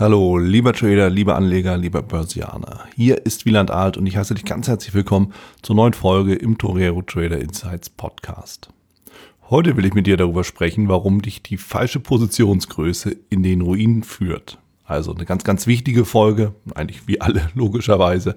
Hallo, lieber Trader, lieber Anleger, lieber Börsianer. Hier ist Wieland Alt und ich heiße dich ganz herzlich willkommen zur neuen Folge im Torero Trader Insights Podcast. Heute will ich mit dir darüber sprechen, warum dich die falsche Positionsgröße in den Ruinen führt. Also eine ganz, ganz wichtige Folge, eigentlich wie alle logischerweise.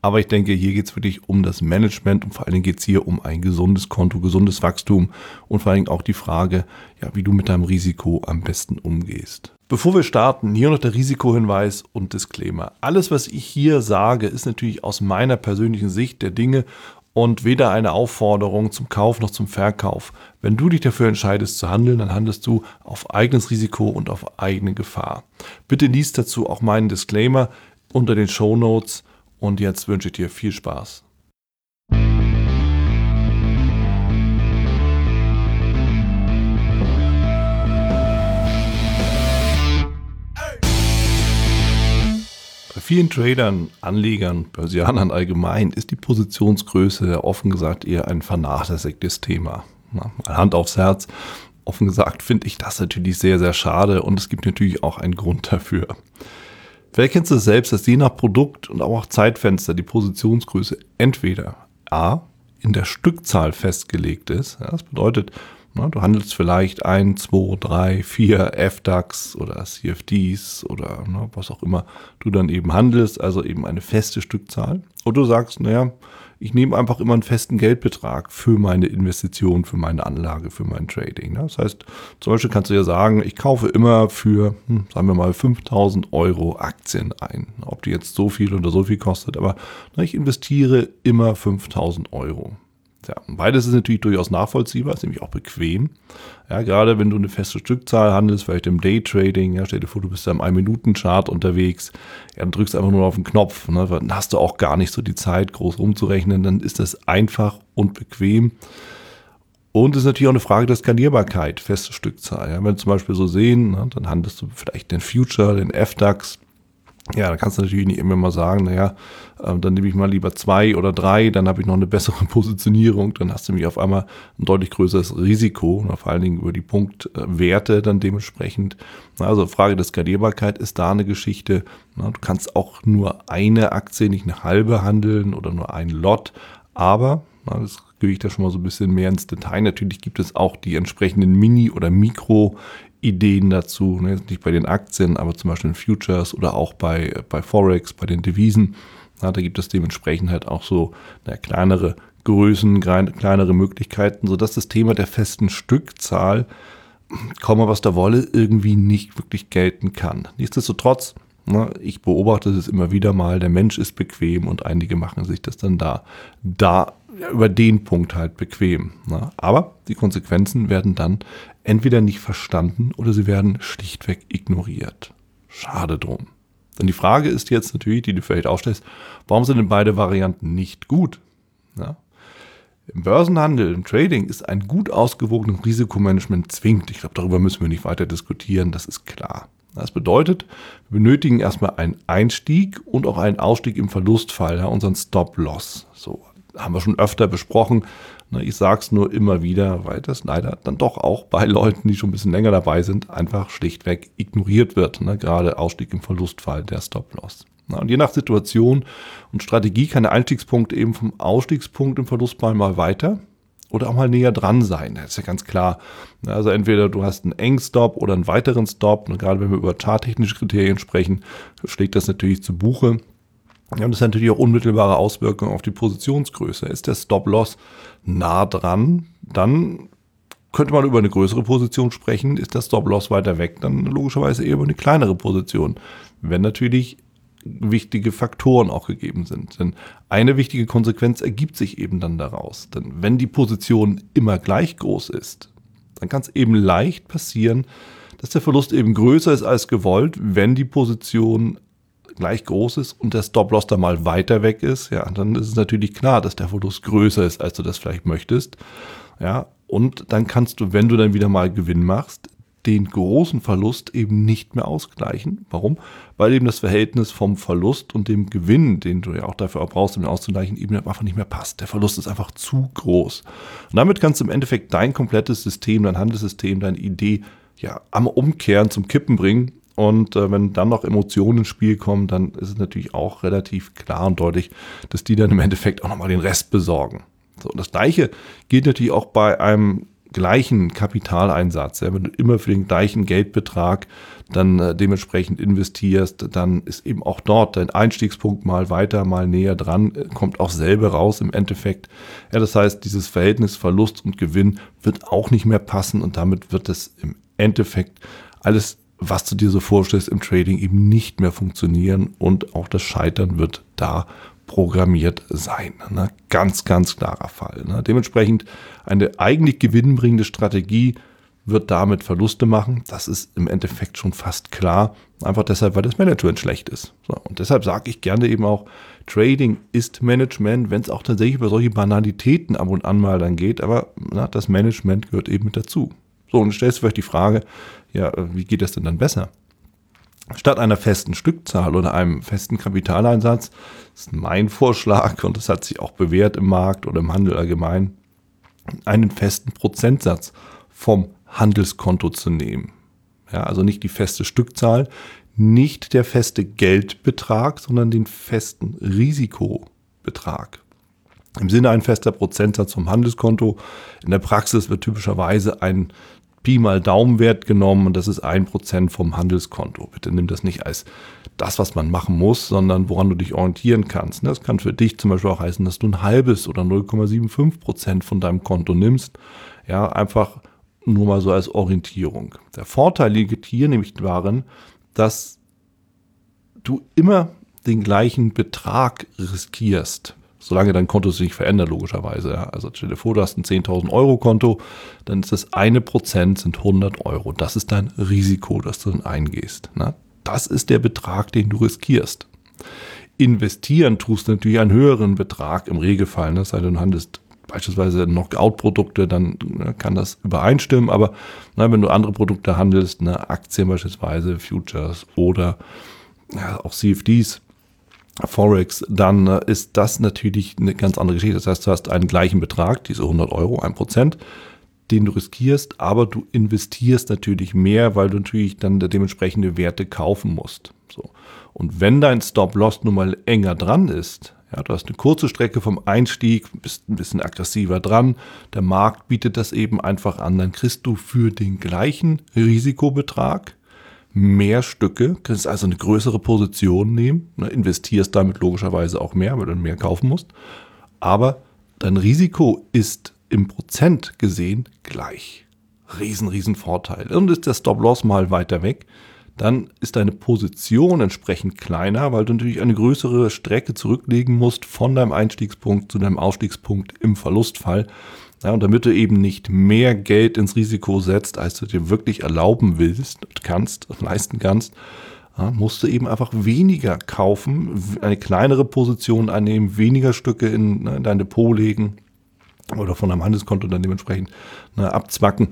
Aber ich denke, hier geht es wirklich um das Management und vor allen Dingen geht es hier um ein gesundes Konto, gesundes Wachstum und vor allen Dingen auch die Frage, ja, wie du mit deinem Risiko am besten umgehst. Bevor wir starten, hier noch der Risikohinweis und Disclaimer. Alles, was ich hier sage, ist natürlich aus meiner persönlichen Sicht der Dinge und weder eine Aufforderung zum Kauf noch zum Verkauf. Wenn du dich dafür entscheidest zu handeln, dann handelst du auf eigenes Risiko und auf eigene Gefahr. Bitte liest dazu auch meinen Disclaimer unter den Show Notes und jetzt wünsche ich dir viel Spaß. Vielen Tradern, Anlegern, Börsianern allgemein ist die Positionsgröße offen gesagt eher ein vernachlässigtes Thema. Na, Hand aufs Herz. Offen gesagt finde ich das natürlich sehr, sehr schade und es gibt natürlich auch einen Grund dafür. Vielleicht kennst du es selbst, dass je nach Produkt und auch Zeitfenster die Positionsgröße entweder A in der Stückzahl festgelegt ist. Ja, das bedeutet, du handelst vielleicht ein, zwei, drei, vier FDAX oder CFDs oder na, was auch immer du dann eben handelst, also eben eine feste Stückzahl. Und du sagst, naja, ich nehme einfach immer einen festen Geldbetrag für meine Investition, für meine Anlage, für mein Trading. Das heißt, zum Beispiel kannst du ja sagen, ich kaufe immer für, hm, sagen wir mal, 5000 Euro Aktien ein. Ob die jetzt so viel oder so viel kostet, aber ich investiere immer 5000 Euro. Ja, beides ist natürlich durchaus nachvollziehbar, ist nämlich auch bequem. Ja, gerade wenn du eine feste Stückzahl handelst, vielleicht im Daytrading, ja, stell dir vor, du bist da im 1-Minuten-Chart unterwegs, ja, dann drückst einfach nur auf den Knopf, ne, dann hast du auch gar nicht so die Zeit, groß rumzurechnen, dann ist das einfach und bequem. Und es ist natürlich auch eine Frage der Skalierbarkeit, feste Stückzahl. Ja, wenn wir zum Beispiel so sehen, ne, dann handelst du vielleicht den Future, den FDAX, ja, da kannst du natürlich nicht immer mal sagen, naja, äh, dann nehme ich mal lieber zwei oder drei, dann habe ich noch eine bessere Positionierung, dann hast du mich auf einmal ein deutlich größeres Risiko, und vor allen Dingen über die Punktwerte dann dementsprechend. Also Frage der Skalierbarkeit ist da eine Geschichte. Du kannst auch nur eine Aktie, nicht eine halbe handeln oder nur ein Lot, aber, das gehe ich da schon mal so ein bisschen mehr ins Detail. Natürlich gibt es auch die entsprechenden Mini- oder Mikro- Ideen dazu, ne, nicht bei den Aktien, aber zum Beispiel in Futures oder auch bei, bei Forex, bei den Devisen. Ja, da gibt es dementsprechend halt auch so na, kleinere Größen, kleinere Möglichkeiten, sodass das Thema der festen Stückzahl, komme was da wolle, irgendwie nicht wirklich gelten kann. Nichtsdestotrotz, na, ich beobachte es immer wieder mal, der Mensch ist bequem und einige machen sich das dann da, da über den Punkt halt bequem. Ne? Aber die Konsequenzen werden dann entweder nicht verstanden oder sie werden schlichtweg ignoriert. Schade drum. Denn die Frage ist jetzt natürlich, die du vielleicht aufstellst, warum sind denn beide Varianten nicht gut? Ja? Im Börsenhandel, im Trading ist ein gut ausgewogenes Risikomanagement zwingend. Ich glaube, darüber müssen wir nicht weiter diskutieren, das ist klar. Das bedeutet, wir benötigen erstmal einen Einstieg und auch einen Ausstieg im Verlustfall, ja, unseren Stop-Loss. So, haben wir schon öfter besprochen. Ich sage es nur immer wieder, weil das leider dann doch auch bei Leuten, die schon ein bisschen länger dabei sind, einfach schlichtweg ignoriert wird. Ne? Gerade Ausstieg im Verlustfall, der Stop-Loss. Und je nach Situation und Strategie kann der Einstiegspunkt eben vom Ausstiegspunkt im Verlustfall mal weiter oder auch mal näher dran sein. Das ist ja ganz klar. Also entweder du hast einen Engstop oder einen weiteren Stop. Und gerade wenn wir über charttechnische Kriterien sprechen, schlägt das natürlich zu Buche. Ja, und das hat natürlich auch unmittelbare Auswirkungen auf die Positionsgröße. Ist der Stop-Loss nah dran, dann könnte man über eine größere Position sprechen. Ist der Stop-Loss weiter weg, dann logischerweise eher über eine kleinere Position. Wenn natürlich wichtige Faktoren auch gegeben sind. Denn eine wichtige Konsequenz ergibt sich eben dann daraus. Denn wenn die Position immer gleich groß ist, dann kann es eben leicht passieren, dass der Verlust eben größer ist als gewollt, wenn die Position gleich groß ist und der Stop-Loss da mal weiter weg ist, ja, dann ist es natürlich klar, dass der Verlust größer ist, als du das vielleicht möchtest. Ja, und dann kannst du, wenn du dann wieder mal Gewinn machst, den großen Verlust eben nicht mehr ausgleichen. Warum? Weil eben das Verhältnis vom Verlust und dem Gewinn, den du ja auch dafür auch brauchst, um ihn auszugleichen, eben einfach nicht mehr passt. Der Verlust ist einfach zu groß. Und damit kannst du im Endeffekt dein komplettes System, dein Handelssystem, deine Idee ja am Umkehren zum Kippen bringen Und äh, wenn dann noch Emotionen ins Spiel kommen, dann ist es natürlich auch relativ klar und deutlich, dass die dann im Endeffekt auch nochmal den Rest besorgen. So, und das gleiche gilt natürlich auch bei einem gleichen Kapitaleinsatz. Ja, wenn du immer für den gleichen Geldbetrag dann äh, dementsprechend investierst, dann ist eben auch dort dein Einstiegspunkt mal weiter, mal näher dran, äh, kommt auch selber raus im Endeffekt. Ja, das heißt, dieses Verhältnis Verlust und Gewinn wird auch nicht mehr passen und damit wird es im Endeffekt alles, was du dir so vorstellst im Trading eben nicht mehr funktionieren und auch das Scheitern wird da programmiert sein. Ne? Ganz, ganz klarer Fall. Ne? Dementsprechend eine eigentlich gewinnbringende Strategie wird damit Verluste machen. Das ist im Endeffekt schon fast klar. Einfach deshalb, weil das Management schlecht ist. So, und deshalb sage ich gerne eben auch, Trading ist Management, wenn es auch tatsächlich über solche Banalitäten ab und an mal dann geht. Aber na, das Management gehört eben dazu. So, und stellst du vielleicht die Frage, ja, wie geht das denn dann besser? Statt einer festen Stückzahl oder einem festen Kapitaleinsatz, ist mein Vorschlag, und das hat sich auch bewährt im Markt oder im Handel allgemein, einen festen Prozentsatz vom Handelskonto zu nehmen. Ja, also nicht die feste Stückzahl, nicht der feste Geldbetrag, sondern den festen Risikobetrag. Im Sinne ein fester Prozentsatz vom Handelskonto. In der Praxis wird typischerweise ein Pi mal Daumenwert genommen und das ist ein Prozent vom Handelskonto. Bitte nimm das nicht als das, was man machen muss, sondern woran du dich orientieren kannst. Das kann für dich zum Beispiel auch heißen, dass du ein halbes oder 0,75 Prozent von deinem Konto nimmst. Ja, einfach nur mal so als Orientierung. Der Vorteil liegt hier nämlich darin, dass du immer den gleichen Betrag riskierst, solange dein Konto sich nicht verändert, logischerweise. Also stell dir vor, du hast ein 10.000 Euro Konto, dann ist das eine Prozent sind 100 Euro. Das ist dein Risiko, das du dann eingehst. Ne? Das ist der Betrag, den du riskierst. Investieren tust du natürlich einen höheren Betrag im Regelfall, ne? das heißt, du handelst beispielsweise Knockout-Produkte, dann ne, kann das übereinstimmen. Aber na, wenn du andere Produkte handelst, ne, Aktien beispielsweise, Futures oder ja, auch CFDs, Forex, dann äh, ist das natürlich eine ganz andere Geschichte. Das heißt, du hast einen gleichen Betrag, diese 100 Euro, ein Prozent, den du riskierst, aber du investierst natürlich mehr, weil du natürlich dann dementsprechende Werte kaufen musst. So. Und wenn dein Stop-Loss nun mal enger dran ist, ja, du hast eine kurze Strecke vom Einstieg, bist ein bisschen aggressiver dran. Der Markt bietet das eben einfach an. Dann kriegst du für den gleichen Risikobetrag mehr Stücke, kannst also eine größere Position nehmen, ne, investierst damit logischerweise auch mehr, weil du mehr kaufen musst. Aber dein Risiko ist im Prozent gesehen gleich. Riesen, riesen Vorteil. Und ist der Stop-Loss mal weiter weg, dann ist deine Position entsprechend kleiner, weil du natürlich eine größere Strecke zurücklegen musst von deinem Einstiegspunkt zu deinem Ausstiegspunkt im Verlustfall. Ja, und damit du eben nicht mehr Geld ins Risiko setzt, als du dir wirklich erlauben willst, kannst, leisten kannst, ja, musst du eben einfach weniger kaufen, eine kleinere Position einnehmen, weniger Stücke in, ne, in dein Depot legen oder von deinem Handelskonto dann dementsprechend ne, abzwacken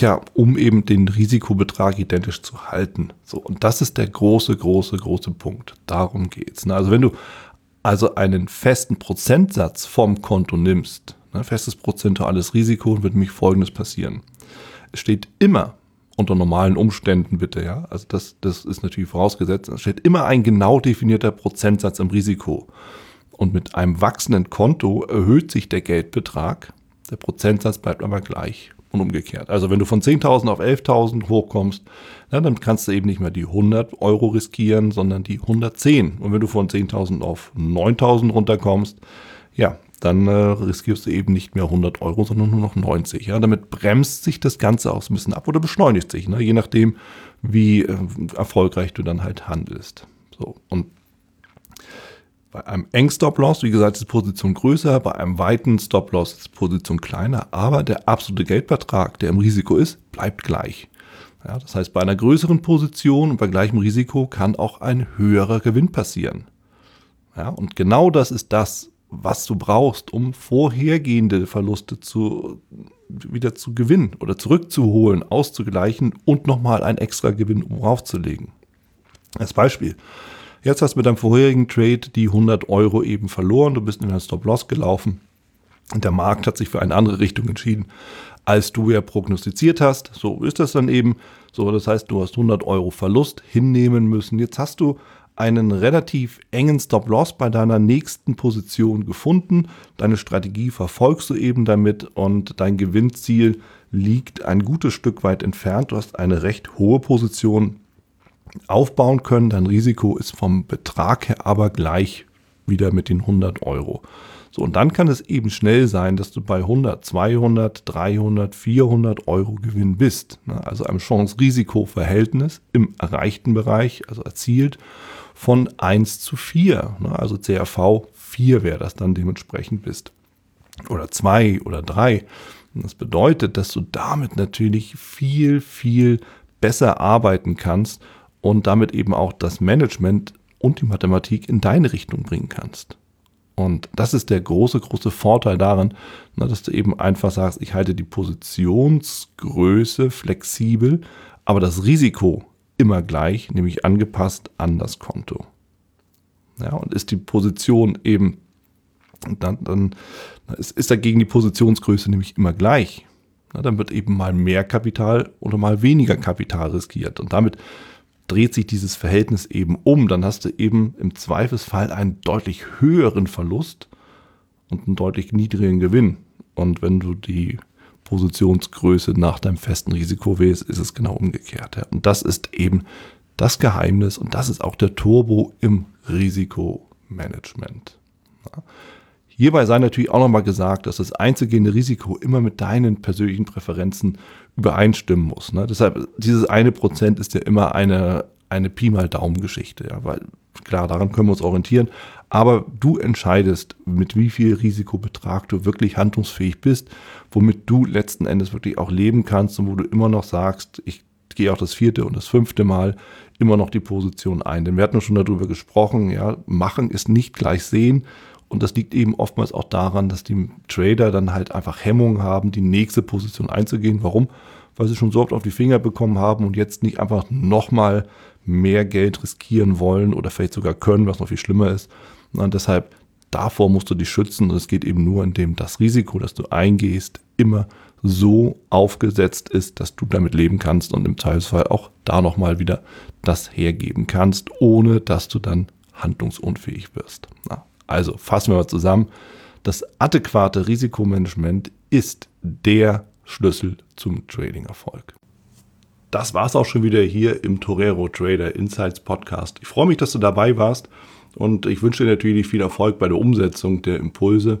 ja, um eben den Risikobetrag identisch zu halten. So, und das ist der große, große, große Punkt. Darum geht's. Ne? Also wenn du also einen festen Prozentsatz vom Konto nimmst, ne, festes prozentuales Risiko, wird nämlich Folgendes passieren. Es steht immer unter normalen Umständen bitte, ja, also das, das ist natürlich vorausgesetzt, es steht immer ein genau definierter Prozentsatz im Risiko. Und mit einem wachsenden Konto erhöht sich der Geldbetrag, der Prozentsatz bleibt aber gleich und umgekehrt. Also wenn du von 10.000 auf 11.000 hochkommst, ja, dann kannst du eben nicht mehr die 100 Euro riskieren, sondern die 110. Und wenn du von 10.000 auf 9.000 runterkommst, ja, dann äh, riskierst du eben nicht mehr 100 Euro, sondern nur noch 90. Ja, damit bremst sich das Ganze auch so ein bisschen ab oder beschleunigt sich, ne? je nachdem, wie äh, erfolgreich du dann halt handelst. So und bei einem engen Stop-Loss, wie gesagt, ist Position größer, bei einem weiten Stop-Loss ist Position kleiner, aber der absolute Geldbetrag, der im Risiko ist, bleibt gleich. Ja, das heißt, bei einer größeren Position und bei gleichem Risiko kann auch ein höherer Gewinn passieren. Ja, und genau das ist das, was du brauchst, um vorhergehende Verluste zu, wieder zu gewinnen oder zurückzuholen, auszugleichen und nochmal einen extra Gewinn draufzulegen. Als Beispiel. Jetzt hast du mit deinem vorherigen Trade die 100 Euro eben verloren, du bist in ein Stop-Loss gelaufen Der Markt hat sich für eine andere Richtung entschieden, als du ja prognostiziert hast. So ist das dann eben. So, das heißt, du hast 100 Euro Verlust hinnehmen müssen. Jetzt hast du einen relativ engen Stop-Loss bei deiner nächsten Position gefunden. Deine Strategie verfolgst du eben damit und dein Gewinnziel liegt ein gutes Stück weit entfernt. Du hast eine recht hohe Position aufbauen können. Dein Risiko ist vom Betrag her aber gleich wieder mit den 100 Euro. So, und dann kann es eben schnell sein, dass du bei 100, 200, 300, 400 Euro Gewinn bist. Ne? Also einem Chance-Risiko-Verhältnis im erreichten Bereich, also erzielt von 1 zu 4. Ne? Also CRV 4 wäre das dann dementsprechend bist. Oder 2 oder 3. Und das bedeutet, dass du damit natürlich viel, viel besser arbeiten kannst und damit eben auch das Management und die Mathematik in deine Richtung bringen kannst. Und das ist der große, große Vorteil daran, dass du eben einfach sagst, ich halte die Positionsgröße flexibel, aber das Risiko immer gleich, nämlich angepasst an das Konto. Ja, und ist die Position eben, dann, dann ist, dagegen die Positionsgröße nämlich immer gleich. Na, dann wird eben mal mehr Kapital oder mal weniger Kapital riskiert. Und damit dreht sich dieses Verhältnis eben um. Dann hast du eben im Zweifelsfall einen deutlich höheren Verlust und einen deutlich niedrigen Gewinn. Und wenn du die Positionsgröße nach deinem festen Risiko wählst, ist es genau umgekehrt. Ja. Und das ist eben das Geheimnis und das ist auch der Turbo im Risikomanagement. Hierbei sei natürlich auch nochmal gesagt, dass das einzugehende Risiko immer mit deinen persönlichen Präferenzen übereinstimmen muss. Ne? Deshalb, dieses eine Prozent ist ja immer eine, eine Pi mal Daumen-Geschichte, ja, weil klar, daran können wir uns orientieren. Aber du entscheidest, mit wie viel Risikobetrag du wirklich handlungsfähig bist, womit du letzten Endes wirklich auch leben kannst und wo du immer noch sagst, ich gehe auch das vierte und das fünfte Mal immer noch die Position ein. Denn wir hatten schon darüber gesprochen, ja, machen ist nicht gleich sehen und das liegt eben oftmals auch daran, dass die Trader dann halt einfach Hemmungen haben, die nächste Position einzugehen. Warum? Weil sie schon so oft auf die Finger bekommen haben und jetzt nicht einfach nochmal mehr Geld riskieren wollen oder vielleicht sogar können, was noch viel schlimmer ist. Und deshalb davor musst du dich schützen. Und es geht eben nur, indem das Risiko, das du eingehst, immer so aufgesetzt ist, dass du damit leben kannst und im Zweifelsfall auch da nochmal wieder das hergeben kannst, ohne dass du dann handlungsunfähig wirst. Na, also fassen wir mal zusammen. Das adäquate Risikomanagement ist der Schlüssel zum Trading-Erfolg. Das war es auch schon wieder hier im Torero Trader Insights Podcast. Ich freue mich, dass du dabei warst und ich wünsche dir natürlich viel Erfolg bei der Umsetzung der Impulse.